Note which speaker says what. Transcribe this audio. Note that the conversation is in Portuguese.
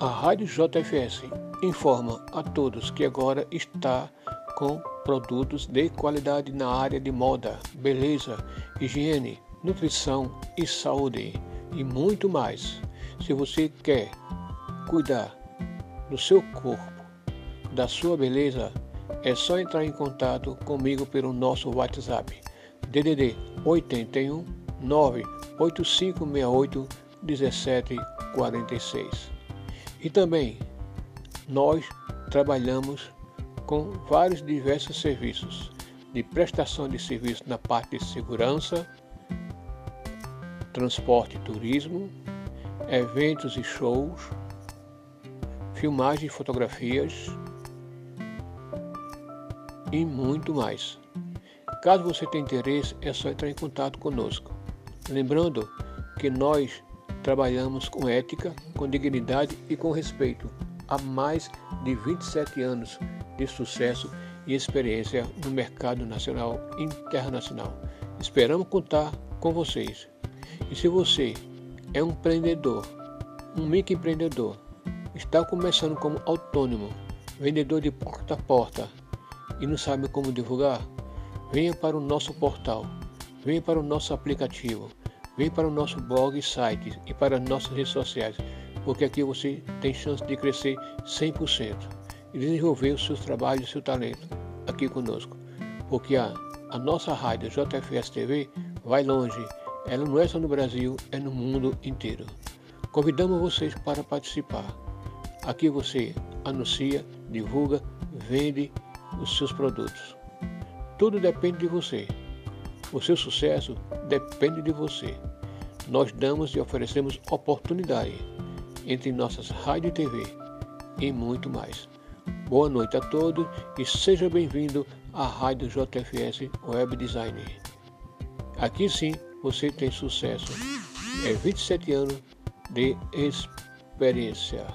Speaker 1: A Rádio JFS informa a todos que agora está com produtos de qualidade na área de moda, beleza, higiene, nutrição e saúde e muito mais. Se você quer cuidar do seu corpo, da sua beleza, é só entrar em contato comigo pelo nosso WhatsApp DDD 81 98568 1746. E também nós trabalhamos com vários diversos serviços de prestação de serviço na parte de segurança, transporte e turismo, eventos e shows, filmagem e fotografias e muito mais. Caso você tenha interesse, é só entrar em contato conosco. Lembrando que nós trabalhamos com ética, com dignidade e com respeito há mais de 27 anos de sucesso e experiência no mercado nacional e internacional. Esperamos contar com vocês. E se você é um empreendedor, um microempreendedor, está começando como autônomo, vendedor de porta a porta e não sabe como divulgar, venha para o nosso portal, venha para o nosso aplicativo, venha para o nosso blog e site e para as nossas redes sociais, porque aqui você tem chance de crescer 100% e desenvolver os seus trabalhos e seu talento aqui conosco. Porque a, a nossa rádio JFS TV vai longe, ela não é só no Brasil, é no mundo inteiro. Convidamos vocês para participar. Aqui você anuncia, divulga, vende os seus produtos. Tudo depende de você. O seu sucesso depende de você. Nós damos e oferecemos oportunidade entre nossas rádio e TV e muito mais. Boa noite a todos e seja bem-vindo à Rádio JFS Web Design. Aqui sim você tem sucesso. É 27 anos de experiência.